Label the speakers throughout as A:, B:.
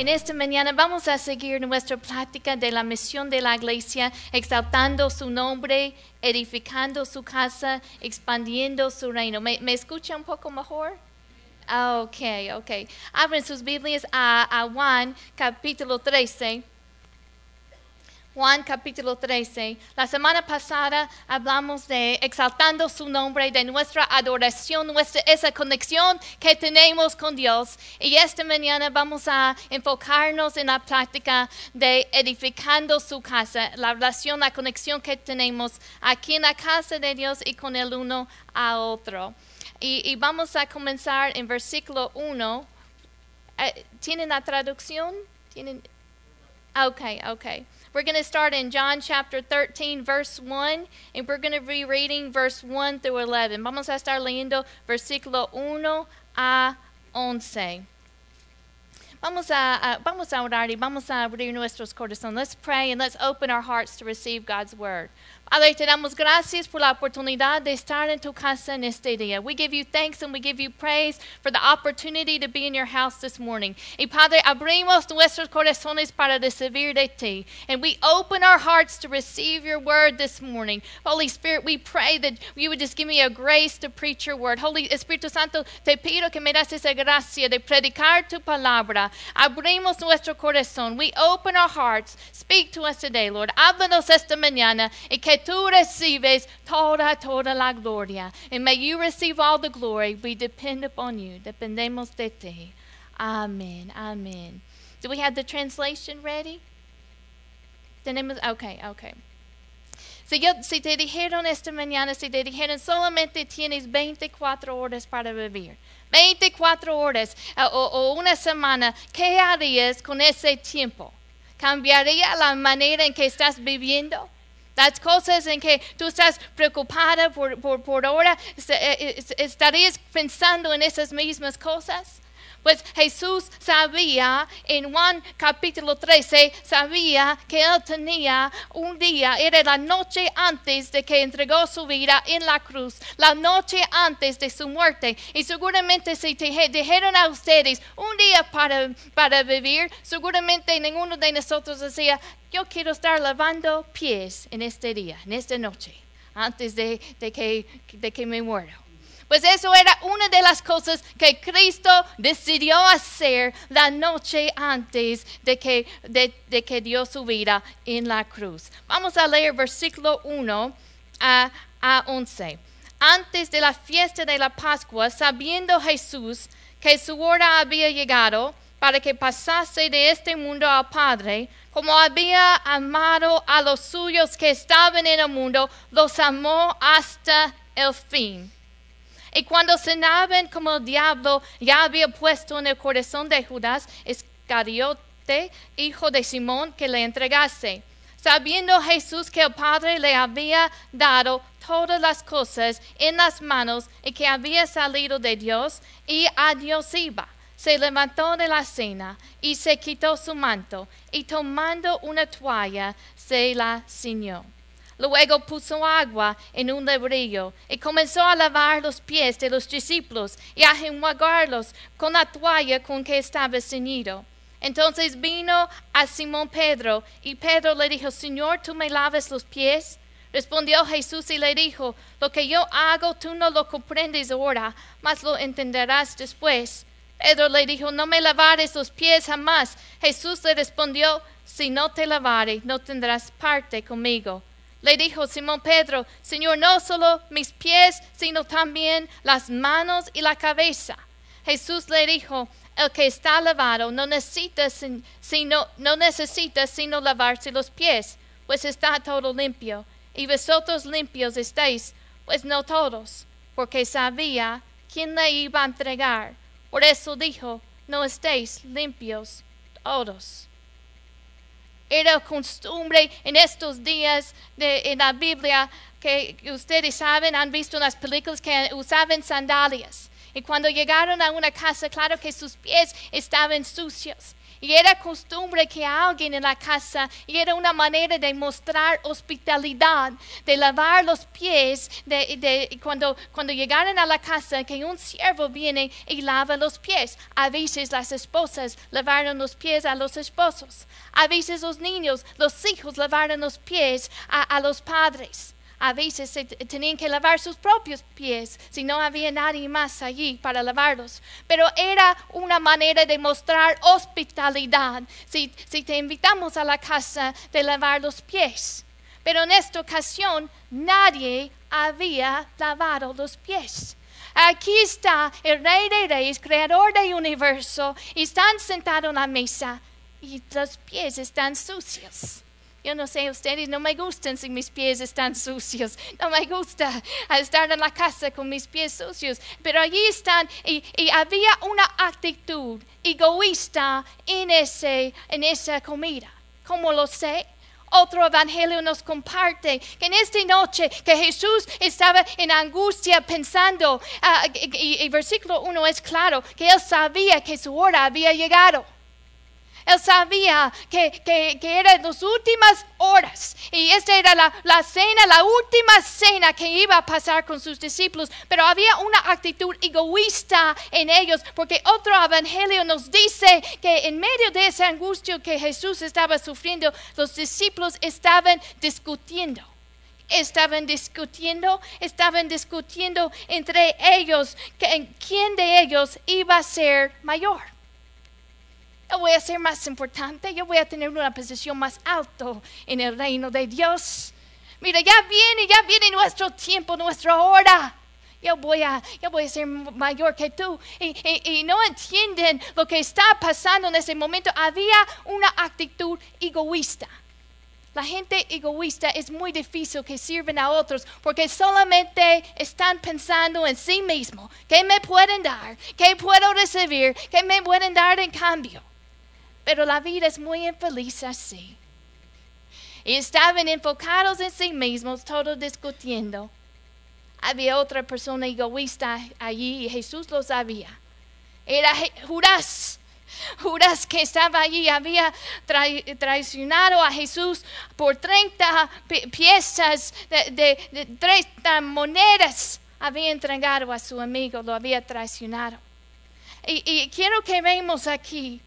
A: En esta mañana vamos a seguir nuestra plática de la misión de la iglesia, exaltando su nombre, edificando su casa, expandiendo su reino. ¿Me, me escucha un poco mejor? Ah, Ok, ok. Abren sus Biblias a Juan capítulo 13. Juan capítulo 13. La semana pasada hablamos de exaltando su nombre, de nuestra adoración, nuestra, esa conexión que tenemos con Dios. Y esta mañana vamos a enfocarnos en la práctica de edificando su casa, la relación, la conexión que tenemos aquí en la casa de Dios y con el uno a otro. Y, vamos a comenzar en versículo 1. Eh, ¿Tienen la traducción? ¿Tienen? Okay, okay. We're going to start in John chapter 13, verse 1, and we're going to be reading verse 1 through 11. Vamos a estar leyendo versículo 1 a 11. Vamos a, a- vamos a orar y vamos a abrir nuestros corazones. Let's pray and let's open our hearts to receive God's word. Padre, te damos gracias por la oportunidad de estar en tu casa en este día. We give you thanks and we give you praise for the opportunity to be in your house this morning. Y Padre, abrimos nuestros corazones para recibir de ti. And we open our hearts to receive your word this morning. Holy Spirit, we pray that you would just give me a grace to preach your word. Holy Espíritu Santo, te pido que me das esa gracia de predicar tu palabra. Abrimos nuestro corazón. We open our hearts. Speak to us today, Lord. Háblanos esta mañana y que tú recibes toda, toda la gloria. And may you receive all the glory. We depend upon you. Dependemos de ti. Amen. Amen. Do we have the translation ready? Tenemos, okay, okay. Si, yo, si te dijeron esta mañana, si te dijeron solamente tienes 24 horas para vivir, 24 horas eh, o, o una semana, ¿qué harías con ese tiempo? ¿Cambiaría la manera en que estás viviendo? Las cosas en que tú estás preocupada por, por, por ahora, eh, eh, ¿estarías pensando en esas mismas cosas? Pues Jesús sabía en Juan capítulo 13, sabía que él tenía un día, era la noche antes de que entregó su vida en la cruz, la noche antes de su muerte. Y seguramente si te je- dijeron a ustedes un día para, para vivir, seguramente ninguno de nosotros decía, yo quiero estar lavando pies en este día, en esta noche, antes de, de que, de que me muero. Pues eso era una de las cosas que Cristo decidió hacer la noche antes de que, de, que dio su vida en la cruz. Vamos a leer versículo 1 a, a 11. Antes de la fiesta de la Pascua, sabiendo Jesús que su hora había llegado para que pasase de este mundo al Padre, como había amado a los suyos que estaban en el mundo, los amó hasta el fin. Y cuando cenaban como el diablo ya había puesto en el corazón de Judas Iscariote, hijo de Simón, que le entregase. Sabiendo Jesús que el Padre le había dado todas las cosas en las manos y que había salido de Dios y a Dios iba, se levantó de la cena y se quitó su manto y tomando una toalla se la ciñó. Luego puso agua en un lebrillo y comenzó a lavar los pies de los discípulos y a enjuagarlos con la toalla con que estaba ceñido. Entonces vino a Simón Pedro y Pedro le dijo, Señor, ¿tú me lavas los pies? Respondió Jesús y le dijo, lo que yo hago tú no lo comprendes ahora, mas lo entenderás después. Pedro le dijo, no me lavares los pies jamás. Jesús le respondió, si no te lavare, no tendrás parte conmigo. Le dijo Simón Pedro, Señor, no solo mis pies, sino también las manos y la cabeza. Jesús le dijo, el que está lavado no necesita sin- sino, no necesita sino lavarse los pies, pues está todo limpio. Y vosotros limpios estáis, pues no todos, porque sabía quién le iba a entregar. Por eso dijo, no estéis limpios todos era costumbre en estos días de, en la Biblia que ustedes saben, han visto en las películas que usaban sandalias. Y cuando llegaron a una casa, claro que sus pies estaban sucios. Y era costumbre que alguien en la casa, y era una manera de mostrar hospitalidad, de lavar los pies, de, cuando, cuando llegaran a la casa, que un siervo viene y lava los pies. A veces las esposas lavaron los pies a los esposos. A veces los niños, los hijos lavaron los pies a los padres a veces se tenían que lavar sus propios pies si no había nadie más allí para lavarlos. Pero era una manera de mostrar hospitalidad si, te invitamos a la casa de lavar los pies. Pero en esta ocasión nadie había lavado los pies. Aquí está el Rey de Reyes, Creador del universo, y están sentados en la mesa y los pies están sucios. Yo no sé, ustedes no me gustan si mis pies están sucios. No me gusta estar en la casa con mis pies sucios. Pero allí están y, había una actitud egoísta en, ese, en esa comida. ¿Cómo lo sé? Otro evangelio nos comparte que en esta noche que Jesús estaba en angustia pensando, uh, y, y versículo 1 es claro, que él sabía que su hora había llegado. Él sabía que, que, que eran las últimas horas. Y esta era la, la, cena, la última cena que iba a pasar con sus discípulos, pero había una actitud egoísta en ellos porque otro evangelio nos dice que en medio de esa angustia que Jesús estaba sufriendo, los discípulos estaban discutiendo. Estaban discutiendo, estaban discutiendo entre ellos quién de ellos iba a ser mayor yo voy a ser más importante, yo voy a tener una posición más alta en el reino de Dios. Mira, ya viene, ya viene nuestro tiempo, nuestra hora. Yo voy a, yo voy a ser mayor que tú. Y, y, no entienden lo que está pasando en ese momento. Había una actitud egoísta. La gente egoísta es muy difícil que sirven a otros porque solamente están pensando en sí mismo. ¿Qué me pueden dar? ¿Qué puedo recibir? ¿Qué me pueden dar en cambio? Pero la vida es muy infeliz así. Y estaban enfocados en sí mismos, todos discutiendo. Había otra persona egoísta allí y Jesús lo sabía. Era Judas. Judas que estaba allí había traicionado a Jesús por 30 piezas de, de 30 monedas. Había entregado a su amigo, lo había traicionado. Y, y quiero que veamos aquí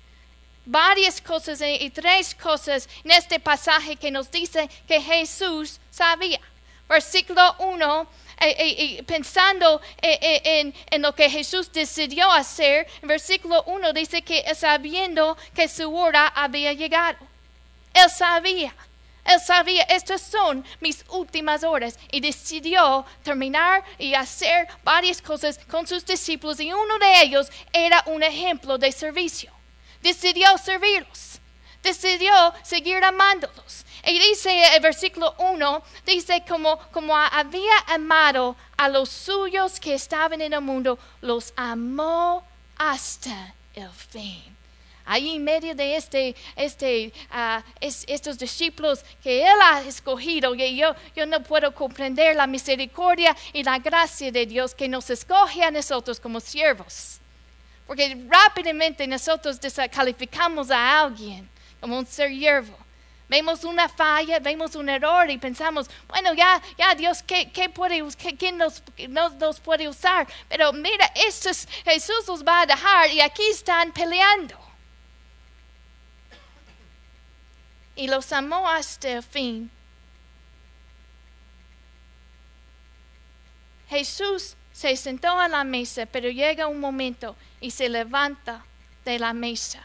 A: varias cosas y tres cosas en este pasaje que nos dice que Jesús sabía. Versículo 1, eh, eh, pensando eh, en, en, lo que Jesús decidió hacer, versículo 1 dice que sabiendo que su hora había llegado. Él sabía. Él sabía, estas son mis últimas horas y decidió terminar y hacer varias cosas con sus discípulos y uno de ellos era un ejemplo de servicio decidió servirlos, decidió seguir amándolos. Y dice el versículo 1, dice como, como había amado a los suyos que estaban en el mundo, los amó hasta el fin. Ahí en medio de este, este, es, estos discípulos que Él ha escogido, yo, yo no puedo comprender la misericordia y la gracia de Dios que nos escoge a nosotros como siervos. Porque rápidamente nosotros descalificamos a alguien como un ser hiervo. Vemos una falla, vemos un error y pensamos, bueno, ya, ya Dios, ¿qué, qué puede, qué, ¿quién nos, nos, puede usar? Pero mira, estos, Jesús los va a dejar y aquí están peleando. Y los amó hasta el fin. Jesús se sentó a la mesa, pero llega un momento y se levanta de la mesa.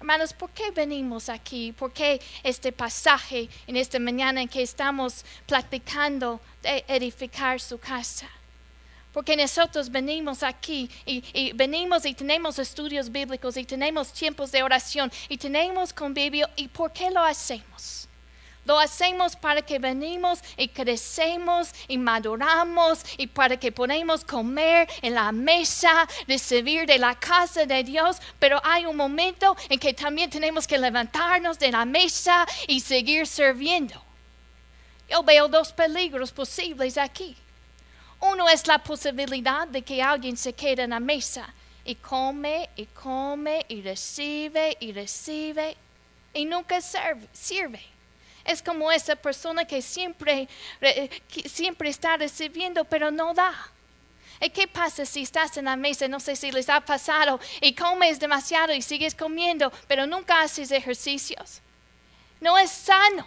A: Hermanos, ¿por qué venimos aquí? ¿Por qué este pasaje en esta mañana en que estamos platicando de edificar su casa? Porque nosotros venimos aquí y, venimos y tenemos estudios bíblicos y tenemos tiempos de oración y tenemos convivio. ¿Y por qué lo hacemos? Lo hacemos para que venimos y crecemos y maduramos y para que podamos comer en la mesa, recibir de la casa de Dios. Pero hay un momento en que también tenemos que levantarnos de la mesa y seguir sirviendo. Yo veo dos peligros posibles aquí. Uno es la posibilidad de que alguien se quede en la mesa y come y come y recibe y recibe y nunca sirve. Es como esa persona que siempre, siempre está recibiendo pero no da. ¿Y qué pasa si estás en la mesa? No sé si les ha pasado y comes demasiado y sigues comiendo, pero nunca haces ejercicios. No es sano.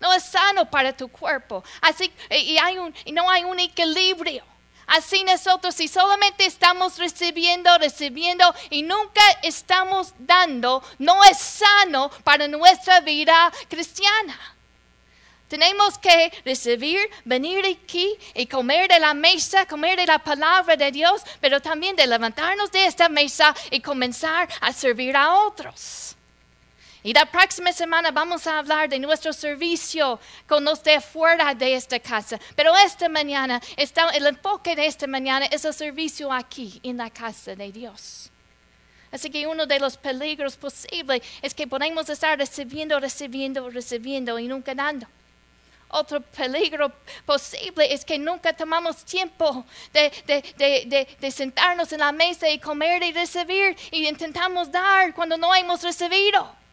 A: No es sano para tu cuerpo. Así y no hay un equilibrio. Así nosotros, si solamente estamos recibiendo, recibiendo y nunca estamos dando, no es sano para nuestra vida cristiana. Tenemos que recibir, venir aquí y comer de la mesa, comer de la palabra de Dios, pero también de levantarnos de esta mesa y comenzar a servir a otros. Y la próxima semana vamos a hablar de nuestro servicio con los de fuera de esta casa. Pero esta mañana, está, el enfoque de esta mañana es el servicio aquí, en la casa de Dios. Así que uno de los peligros posibles es que podemos estar recibiendo, recibiendo, recibiendo y nunca dando. Otro peligro posible es que nunca tomamos tiempo de, de, de, sentarnos en la mesa y comer y recibir y intentamos dar cuando no hemos recibido.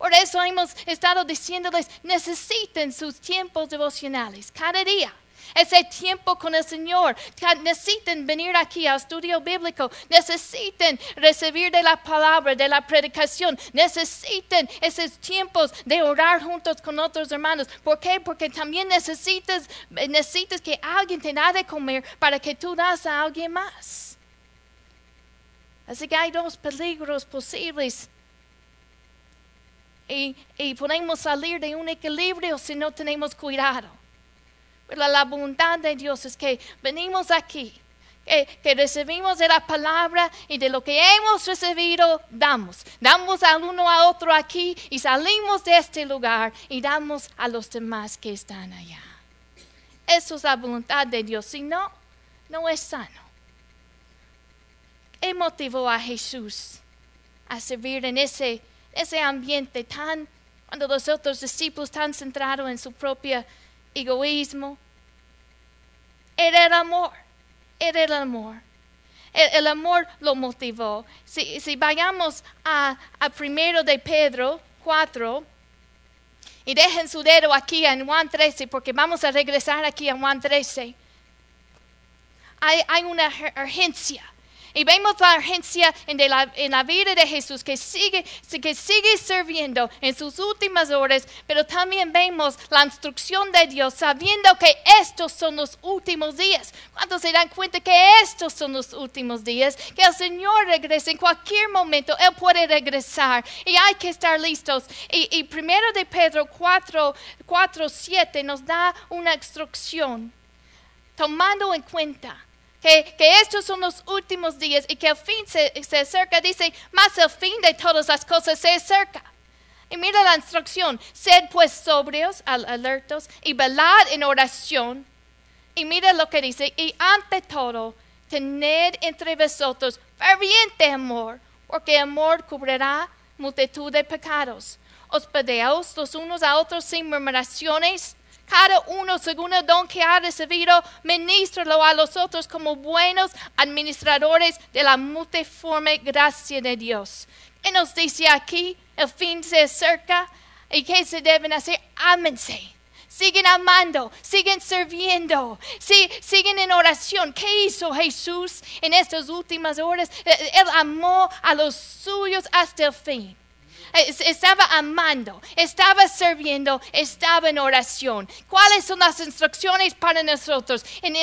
A: Por eso hemos estado diciéndoles, necesiten sus tiempos devocionales cada día. Ese tiempo con el Señor. Necesiten venir aquí al estudio bíblico. Necesiten recibir de la palabra, de la predicación. Necesiten esos tiempos de orar juntos con otros hermanos. ¿Por qué? Porque también necesitas, necesitas que alguien te da de comer para que tú das a alguien más. Así que hay dos peligros posibles y, podemos salir de un equilibrio si no tenemos cuidado. Pero la voluntad de Dios es que venimos aquí, que, recibimos de la palabra y de lo que hemos recibido, damos. Damos al uno a otro aquí y salimos de este lugar y damos a los demás que están allá. Eso es la voluntad de Dios. Si no, no es sano. ¿Qué motivó a Jesús a servir en ese ese ambiente tan, cuando los otros discípulos están centrados en su propio egoísmo. Era el amor, era el amor. El, amor lo motivó. Si, si vayamos a, a, primero de Pedro 4, y dejen su dedo aquí en Juan 13, porque vamos a regresar aquí a Juan 13. Hay, hay una urgencia y vemos la urgencia en, la, vida de Jesús que sigue, que sigue sirviendo en sus últimas horas, pero también vemos la instrucción de Dios sabiendo que estos son los últimos días. Cuando se dan cuenta que estos son los últimos días, que el Señor regrese en cualquier momento, Él puede regresar y hay que estar listos. Y, primero de Pedro 4, 4, 7 nos da una instrucción tomando en cuenta que, estos son los últimos días y que el fin se, acerca, dice, más el fin de todas las cosas se acerca. Y mira la instrucción, sed pues sobrios, alertos y velad en oración. Y mira lo que dice, y ante todo, tened entre vosotros ferviente amor, porque amor cubrirá multitud de pecados. Hospedeos los unos a otros sin murmuraciones cada uno según el don que ha recibido, ministralo a los otros como buenos administradores de la multiforme gracia de Dios. ¿Qué nos dice aquí? El fin se acerca. ¿Y qué se deben hacer? Ámense. Siguen amando, siguen sirviendo, siguen en oración. ¿Qué hizo Jesús en estas últimas horas? Él amó a los suyos hasta el fin. Estaba amando, estaba sirviendo, estaba en oración. ¿Cuáles son las instrucciones para nosotros? En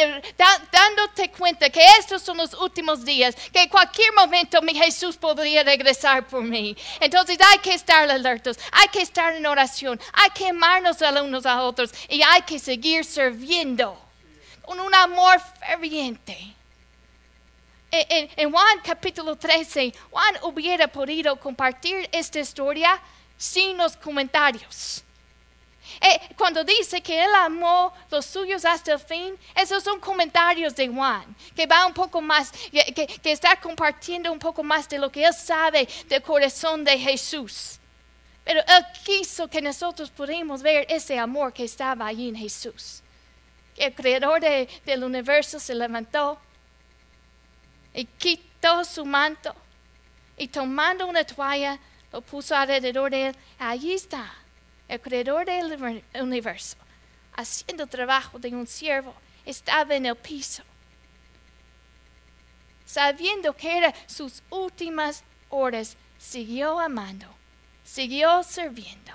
A: dándote cuenta que estos son los últimos días, que en cualquier momento mi Jesús podría regresar por mí. Entonces hay que estar alertos, hay que estar en oración, hay que amarnos a unos a otros y hay que seguir sirviendo con un amor ferviente en, Juan capítulo 13, Juan hubiera podido compartir esta historia sin los comentarios. Eh, cuando dice que él amó los suyos hasta el fin, esos son comentarios de Juan, que va un poco más, que, que, está compartiendo un poco más de lo que él sabe del corazón de Jesús. Pero él quiso que nosotros pudiéramos ver ese amor que estaba ahí en Jesús. El creador del universo se levantó y quitó su manto y tomando una toalla lo puso alrededor de él. Allí está el creador del universo, haciendo trabajo de un siervo. Estaba en el piso, sabiendo que eran sus últimas horas, siguió amando, siguió sirviendo.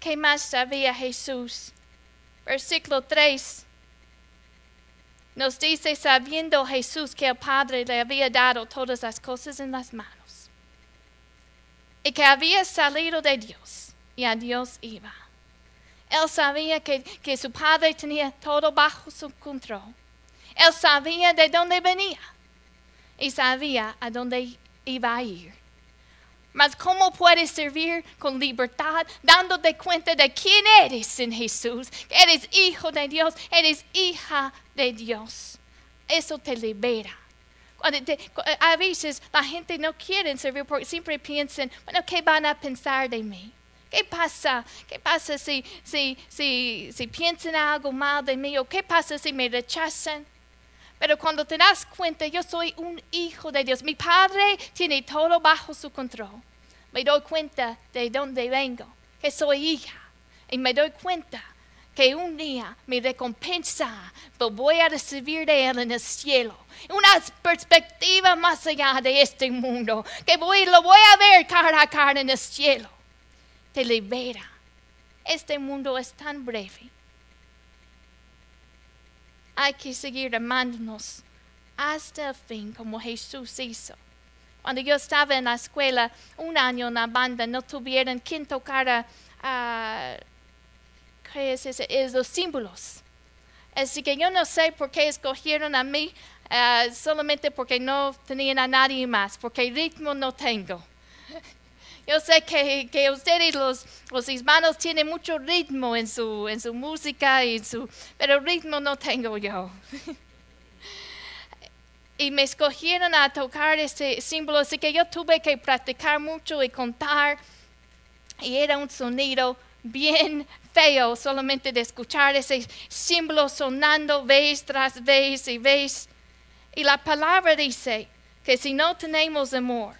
A: ¿Qué más sabía Jesús? Versículo 3 nos dice, sabiendo Jesús que el Padre le había dado todas las cosas en las manos y que había salido de Dios y a Dios iba. Él sabía que, que su Padre tenía todo bajo su control. Él sabía de dónde venía y sabía a dónde iba a ir. Mas ¿cómo puedes servir con libertad dándote cuenta de quién eres en Jesús? Eres hijo de Dios, eres hija de Dios. Eso te libera. a veces la gente no quiere servir porque siempre piensan, bueno, ¿qué van a pensar de mí? ¿Qué pasa? ¿Qué pasa si, si, si, si piensan algo mal de mí? ¿O qué pasa si me rechazan? Pero cuando te das cuenta, yo soy un hijo de Dios. Mi Padre tiene todo bajo su control. Me doy cuenta de dónde vengo, que soy hija. Y me doy cuenta que un día mi recompensa lo voy a recibir de Él en el cielo. Una perspectiva más allá de este mundo, que lo voy a ver cara a cara en el cielo. Te libera. Este mundo es tan breve hay que seguir amándonos hasta el fin como Jesús hizo. Cuando yo estaba en la escuela, un año en la banda, no tuvieron quien tocara uh, ¿qué es, es los símbolos. Así que yo no sé por qué escogieron a mí, uh, solamente porque no tenían a nadie más, porque ritmo no tengo. Yo sé que, que ustedes los, los, hispanos tienen mucho ritmo en su, en su música, y su, pero ritmo no tengo yo. y me escogieron a tocar este símbolo, así que yo tuve que practicar mucho y contar. Y era un sonido bien feo solamente de escuchar ese símbolo sonando vez tras vez y vez. Y la palabra dice que si no tenemos amor,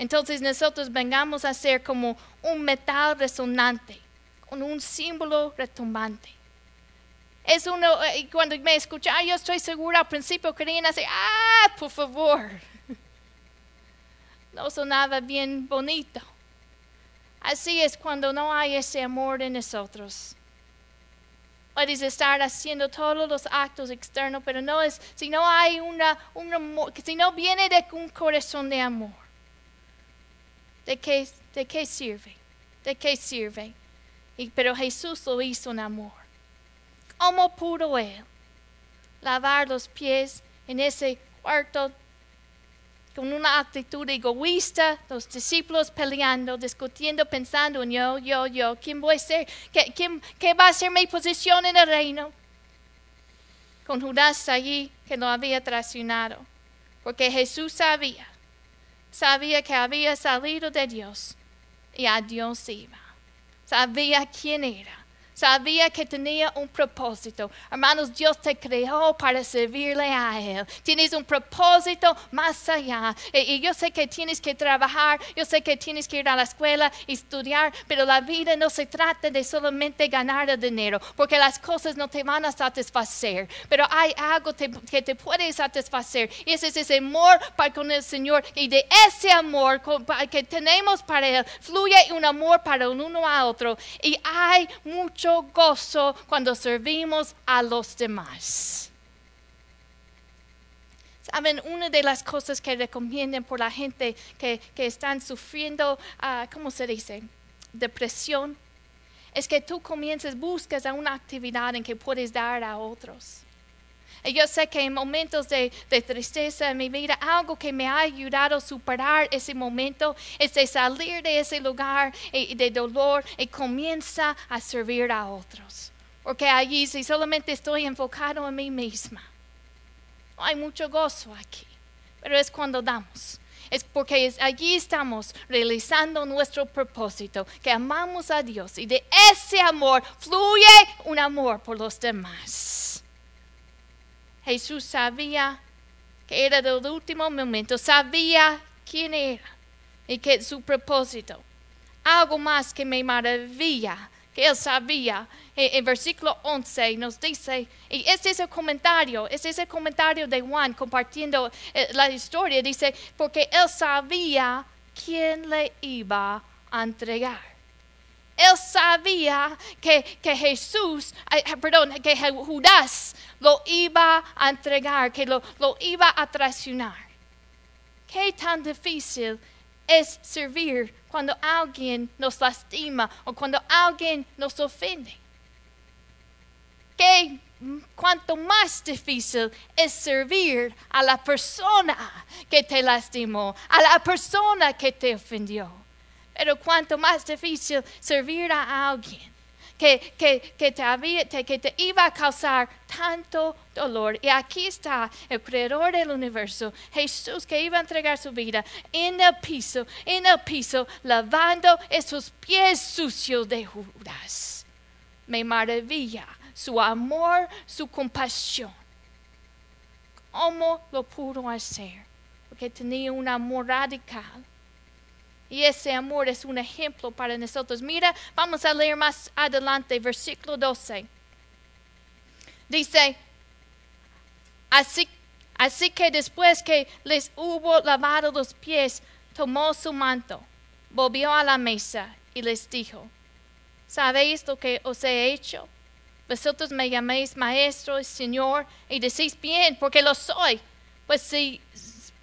A: entonces nosotros vengamos a ser como un metal resonante, con un símbolo retumbante. Es uno, eh, cuando me escuchan, yo estoy segura al principio querían hacer, ah, por favor. No sonaba bien bonito. Así es cuando no hay ese amor en nosotros. Puedes estar haciendo todos los actos externos, pero no es, si no hay una, un amor, si no viene de un corazón de amor. ¿De qué, de qué sirve? ¿De qué sirve? Y, pero Jesús lo hizo en amor. ¿Cómo pudo él lavar los pies en ese cuarto con una actitud egoísta, los discípulos peleando, discutiendo, pensando en yo, yo, yo, ¿quién voy a ser? ¿Qué, quién, qué va a ser mi posición en el reino? Con Judas allí que lo había traicionado, porque Jesús sabía sabía que había salido de Dios y a Dios iba. Sabía quién era sabía que tenía un propósito. Hermanos, Dios te creó para servirle a Él. Tienes un propósito más allá. Y, yo sé que tienes que trabajar, yo sé que tienes que ir a la escuela, estudiar, pero la vida no se trata de solamente ganar el dinero, porque las cosas no te van a satisfacer. Pero hay algo que te puede satisfacer. Y ese es ese amor para con el Señor. Y de ese amor que tenemos para Él, fluye un amor para uno a otro. Y hay mucho gozo cuando servimos a los demás. Saben, una de las cosas que recomiendan por la gente que, que están sufriendo, uh, ¿cómo se dice? Depresión, es que tú comiences, buscas una actividad en que puedes dar a otros. Yo sé que en momentos de, tristeza en mi vida, algo que me ha ayudado a superar ese momento es de salir de ese lugar de dolor y comienza a servir a otros. Porque allí si solamente estoy enfocado en mí misma, no hay mucho gozo aquí, pero es cuando damos es porque allí estamos realizando nuestro propósito, que amamos a Dios y de ese amor fluye un amor por los demás. Jesús sabía que era del último momento, sabía quién era y que su propósito. Algo más que me maravilla que él sabía. En, en, versículo 11 nos dice, y este es el comentario, este es el comentario de Juan compartiendo eh, la historia, dice, porque él sabía quién le iba a entregar. Él sabía que, que Jesús, perdón, que Judas lo iba a entregar, que lo, iba a traicionar. Qué tan difícil es servir cuando alguien nos lastima o cuando alguien nos ofende. Que cuanto más difícil es servir a la persona que te lastimó, a la persona que te ofendió. Pero cuanto más difícil servir a alguien que, que, te que te iba a causar tanto dolor. Y aquí está el creador del universo, Jesús, que iba a entregar su vida en el piso, en el piso, lavando esos pies sucios de Judas. Me maravilla su amor, su compasión. ¿Cómo lo pudo hacer? Porque tenía un amor radical y ese amor es un ejemplo para nosotros. Mira, vamos a leer más adelante, versículo 12. Dice, así, así que después que les hubo lavado los pies, tomó su manto, volvió a la mesa y les dijo, ¿sabéis lo que os he hecho? Vosotros me llaméis maestro señor y decís bien, porque lo soy. Pues si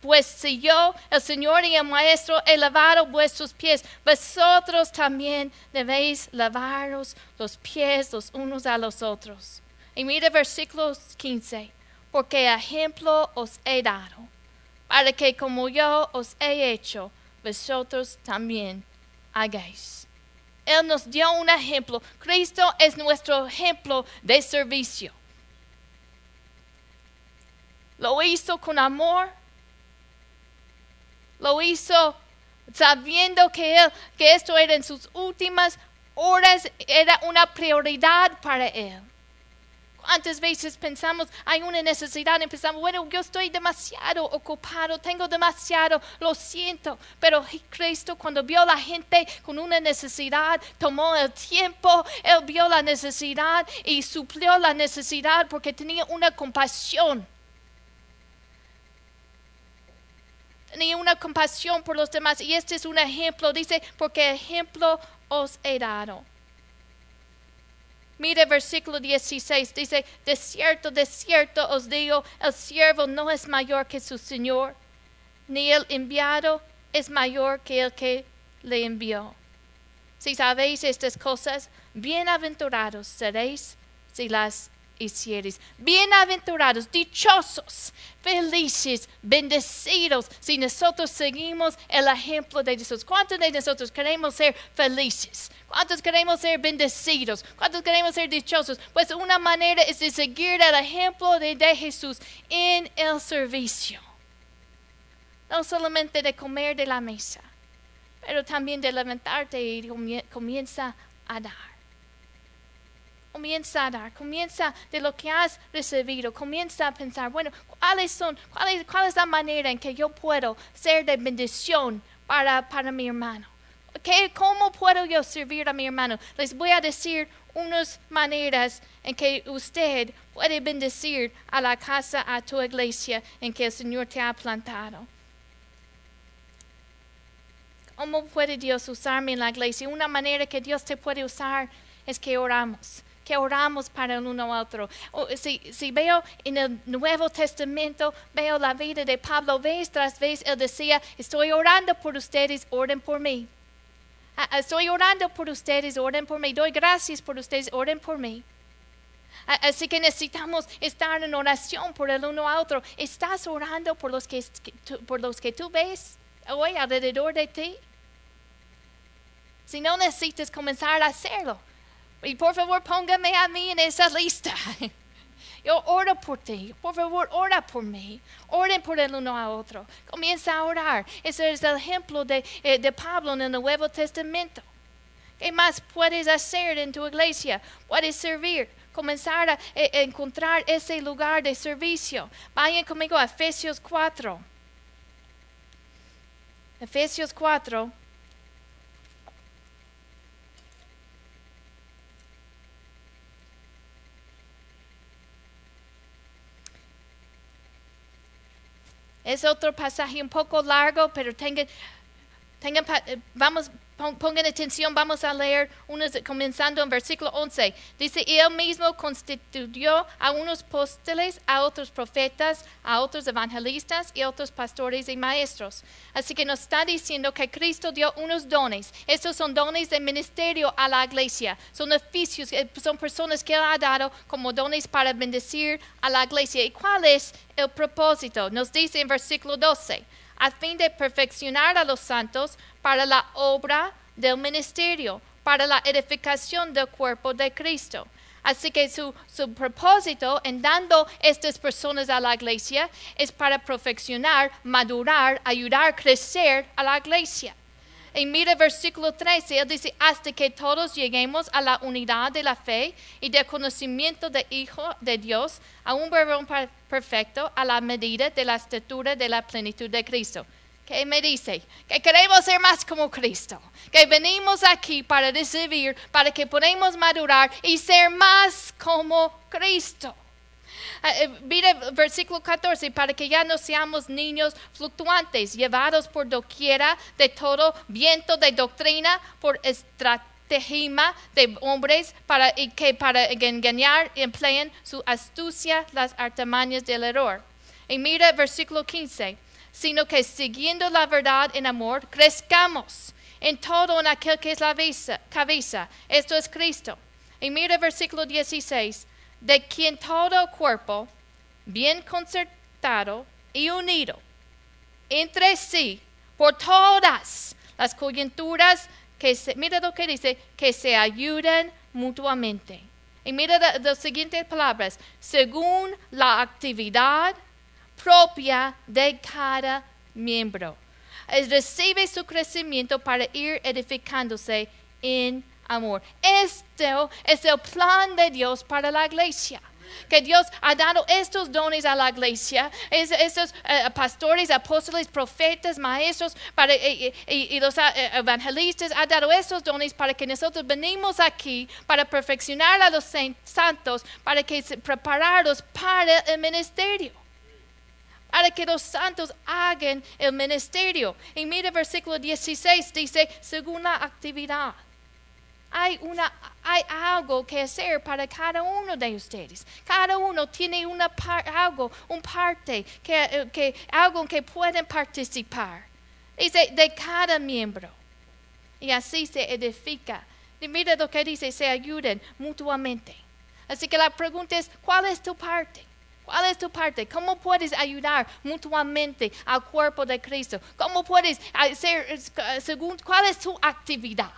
A: pues si yo, el Señor y el Maestro, he lavado vuestros pies, vosotros también debéis lavaros los pies los unos a los otros. Y mire versículo 15, porque ejemplo os he dado, para que como yo os he hecho, vosotros también hagáis. Él nos dio un ejemplo. Cristo es nuestro ejemplo de servicio. Lo hizo con amor, lo hizo sabiendo que, él, que esto era en sus últimas horas, era una prioridad para él. ¿Cuántas veces pensamos, hay una necesidad y pensamos, bueno, yo estoy demasiado ocupado, tengo demasiado, lo siento. Pero Cristo cuando vio la gente con una necesidad, tomó el tiempo, Él vio la necesidad y suplió la necesidad porque tenía una compasión tenía una compasión por los demás. Y este es un ejemplo, dice, porque ejemplo os he dado. Mire versículo 16, dice, de cierto, de cierto os digo, el siervo no es mayor que su Señor, ni el enviado es mayor que el que le envió. Si sabéis estas cosas, bienaventurados seréis si las hicieres. Bienaventurados, dichosos, felices, bendecidos si nosotros seguimos el ejemplo de Jesús. ¿Cuántos de nosotros queremos ser felices? ¿Cuántos queremos ser bendecidos? ¿Cuántos queremos ser dichosos? Pues una manera es de seguir el ejemplo de, de Jesús en el servicio. No solamente de comer de la mesa, pero también de levantarte y comienza a dar comienza a dar, comienza de lo que has recibido, comienza a pensar, bueno, ¿cuáles son, cuál es, cuál es la manera en que yo puedo ser de bendición para, para mi hermano? ¿Qué, ¿Cómo puedo yo servir a mi hermano? Les voy a decir unas maneras en que usted puede bendecir a la casa, a tu iglesia en que el Señor te ha plantado. ¿Cómo puede Dios usarme en la iglesia? Una manera que Dios te puede usar es que oramos que oramos para el uno al otro. si, veo en el Nuevo Testamento, veo la vida de Pablo vez tras vez, él decía, estoy orando por ustedes, oren por mí. Estoy orando por ustedes, oren por mí. Doy gracias por ustedes, oren por mí. Así que necesitamos estar en oración por el uno al otro. ¿Estás orando por los que, por los que tú ves hoy alrededor de ti? Si no necesitas comenzar a hacerlo. Y por favor póngame a mí en esa lista. Yo oro por ti. Por favor, ora por mí. Oren por el uno a otro. Comienza a orar. Ese es el ejemplo de, eh, de Pablo en el Nuevo Testamento. ¿Qué más puedes hacer en tu iglesia? Puedes servir comenzar a, eh, encontrar ese lugar de servicio. Vayan conmigo a Efesios 4. Efesios 4. Es otro pasaje un poco largo, pero tengan, tengan eh, vamos Pongan atención, vamos a leer comenzando en versículo 11. Dice, él mismo constituyó a unos apóstoles, a otros profetas, a otros evangelistas y a otros pastores y maestros. Así que nos está diciendo que Cristo dio unos dones. Estos son dones de ministerio a la iglesia. Son oficios, eh, son personas que él ha dado como dones para bendecir a la iglesia. ¿Y cuál es el propósito? Nos dice en versículo 12 a fin de perfeccionar a los santos para la obra del ministerio, para la edificación del cuerpo de Cristo. Así que su, propósito en dando estas personas a la iglesia es para perfeccionar, madurar, ayudar a crecer a la iglesia. Y mira versículo 13, él dice, hasta que todos lleguemos a la unidad de la fe y del conocimiento del Hijo de Dios, a un varón perfecto, a la medida de la estatura de la plenitud de Cristo. ¿Qué me dice? Que queremos ser más como Cristo. Que venimos aquí para recibir, para que podamos madurar y ser más como Cristo. Ah, eh, mire versículo 14, para que ya no seamos niños fluctuantes, llevados por doquiera de todo viento de doctrina, por estrategia de hombres para, y que para engañar empleen su astucia las artimañas del error. Y mira versículo 15, sino que siguiendo la verdad en amor, crezcamos en todo en aquel que es la cabeza, esto es Cristo. Y mira versículo 16, de quien todo cuerpo, bien concertado y unido entre sí, por todas las coyunturas que se, mira lo que dice, que se ayuden mutuamente. Y mira las siguientes palabras, según la actividad propia de cada miembro. Recibe su crecimiento para ir edificándose en amor. Esto es el plan de Dios para la iglesia que Dios ha dado estos dones a la iglesia, estos eh, pastores, apóstoles, profetas, maestros para, y, los eh, evangelistas, ha dado estos dones para que nosotros venimos aquí para perfeccionar a los santos, para que prepararlos para el ministerio. Para que los santos hagan el ministerio. Y mira versículo 16, dice, según la actividad hay, una, hay algo que hacer para cada uno de ustedes. Cada uno tiene una algo, un parte, que, eh, que, algo que pueden participar. Dice, de cada miembro. Y así se edifica. Y mira lo que dice, se ayuden mutuamente. Así que la pregunta es, ¿cuál es tu parte? ¿Cuál es tu parte? ¿Cómo puedes ayudar mutuamente al cuerpo de Cristo? ¿Cómo puedes hacer, eh, según, cuál es tu actividad?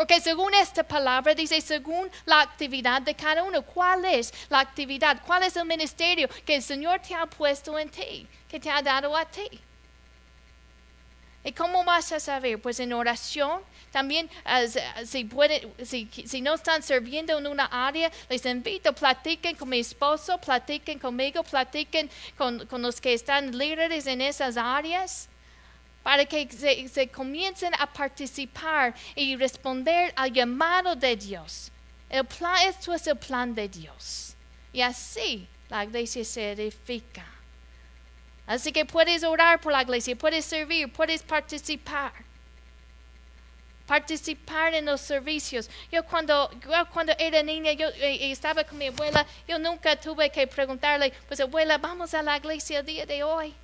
A: Porque según esta palabra dice, según la actividad de cada uno, ¿cuál es la actividad? ¿Cuál es el ministerio que el Señor te ha puesto en ti, que te ha dado a ti? ¿Y cómo vas a saber? Pues en oración, también si, si, no están sirviendo en una área, les invito, platiquen con mi esposo, platiquen conmigo, platiquen con, con los que están líderes en esas áreas para que se, comiencen a participar y responder al llamado de Dios. El plan, esto es el plan de Dios. Y así la iglesia se edifica. Así que puedes orar por la iglesia, puedes servir, puedes participar. Participar en los servicios. Yo cuando, cuando era niña, yo eh, estaba con mi abuela, yo nunca tuve que preguntarle, pues abuela, vamos a la iglesia el día de hoy.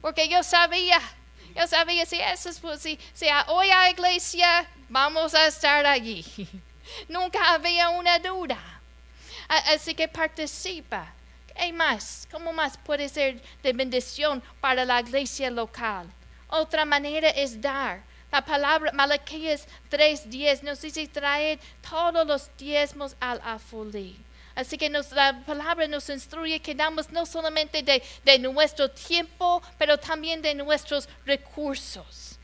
A: Porque yo sabía yo sabía si eso es pues, si, si hoy a iglesia vamos a estar allí. Nunca había una duda. Así que participa. ¿Qué más? ¿Cómo más puede ser de bendición para la iglesia local? Otra manera es dar. La palabra Malaquías 3:10 nos dice traer todos los diezmos al afulí. Así que la palabra nos instruye que damos no solamente de, de nuestro tiempo, pero también de nuestros recursos.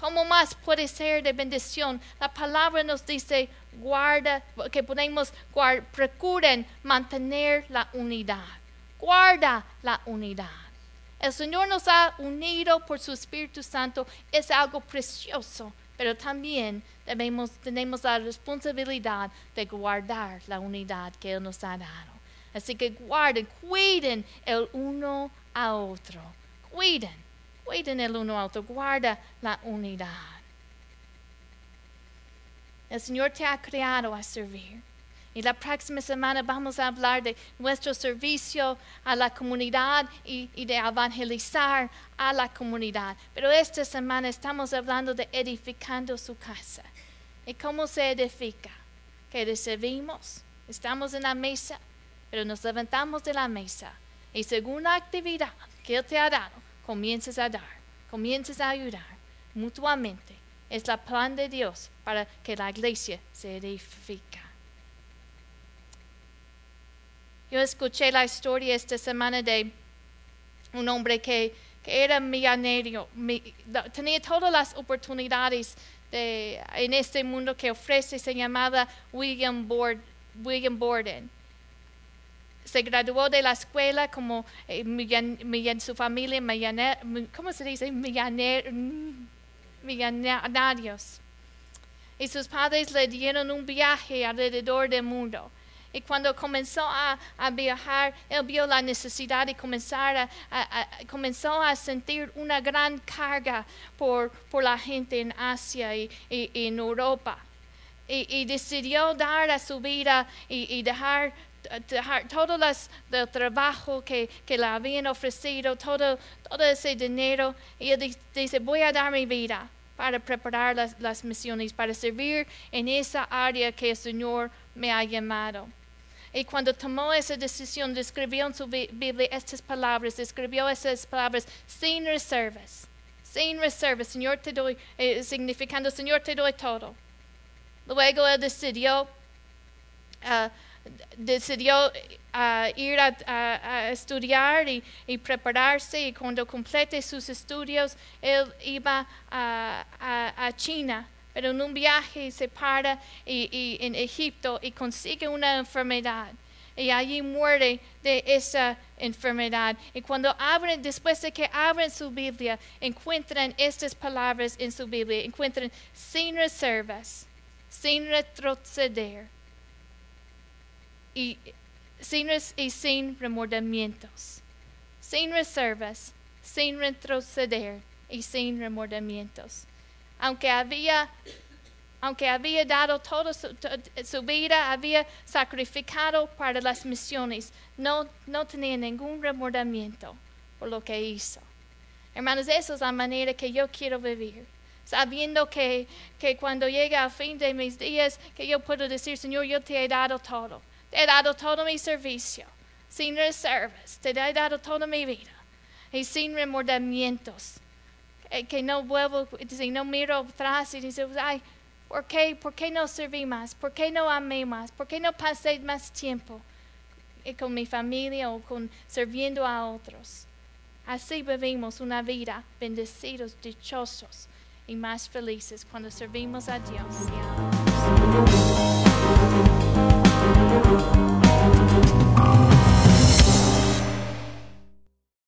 A: ¿Cómo más puede ser de bendición? La palabra nos dice, guarda, que podemos, guard, procuren mantener la unidad. Guarda la unidad. El Señor nos ha unido por su Espíritu Santo. Es algo precioso, pero también debemos, tenemos la responsabilidad de guardar la unidad que Él nos ha dado. Así que guarden, cuiden el uno a otro. Cuiden, cuiden el uno a otro. Guarda la unidad. El Señor te ha creado a servir. Y la próxima semana vamos a hablar de nuestro servicio a la comunidad y, de evangelizar a la comunidad. Pero esta semana estamos hablando de edificando su casa. ¿Y cómo se edifica? Que recibimos, estamos en la mesa, pero nos levantamos de la mesa y según la actividad que Él te ha dado, comienzas a dar, comienzas a ayudar mutuamente. Es la plan de Dios para que la iglesia se edifique. Yo escuché la historia esta semana de un hombre que, era millonario, tenía todas las oportunidades en este mundo que ofrece, se llamaba William, William Borden. Se graduó de la escuela como eh, su familia, ¿cómo se dice? millonarios. Y sus padres le dieron un viaje alrededor del mundo. Y cuando comenzó a, viajar, él vio la necesidad y comenzar comenzó a sentir una gran carga por, la gente en Asia y, en Europa. Y, decidió dar a su vida y, dejar todo el trabajo que, le habían ofrecido, todo, ese dinero. Y él dice, voy a dar mi vida para preparar las, las misiones, para servir en esa área que el Señor me ha llamado. Y cuando tomó esa decisión, escribió en su Biblia estas palabras, escribió esas palabras sin reservas, sin reservas, Señor te doy, eh, significando, Señor te doy todo. Luego él decidió, uh, decidió uh, ir a, estudiar y, prepararse y cuando complete sus estudios, él iba a, a China pero en un viaje se para y, en Egipto y consigue una enfermedad. Y allí muere de esa enfermedad. Y cuando abren, después de que abren su Biblia, encuentran estas palabras en su Biblia, encuentran sin reservas, sin retroceder y sin, y sin remordimientos, sin reservas, sin retroceder y sin remordimientos aunque había, aunque había dado toda su, vida, había sacrificado para las misiones, no, no tenía ningún remordimiento por lo que hizo. Hermanos, esa es la manera que yo quiero vivir. Sabiendo que, que cuando llegue al fin de mis días, que yo puedo decir, Señor, yo te he dado todo. Te he dado todo mi servicio, sin reservas. Te he dado toda mi vida y sin remordimientos. Eh, que no vuelvo, dice, no miro atrás y dice, ay, ¿por qué, ¿por qué no serví más? ¿Por qué no amé más? ¿Por qué no pasé más tiempo eh, con mi familia o con sirviendo a otros? Así vivimos una vida bendecidos, dichosos y más felices cuando servimos a Dios.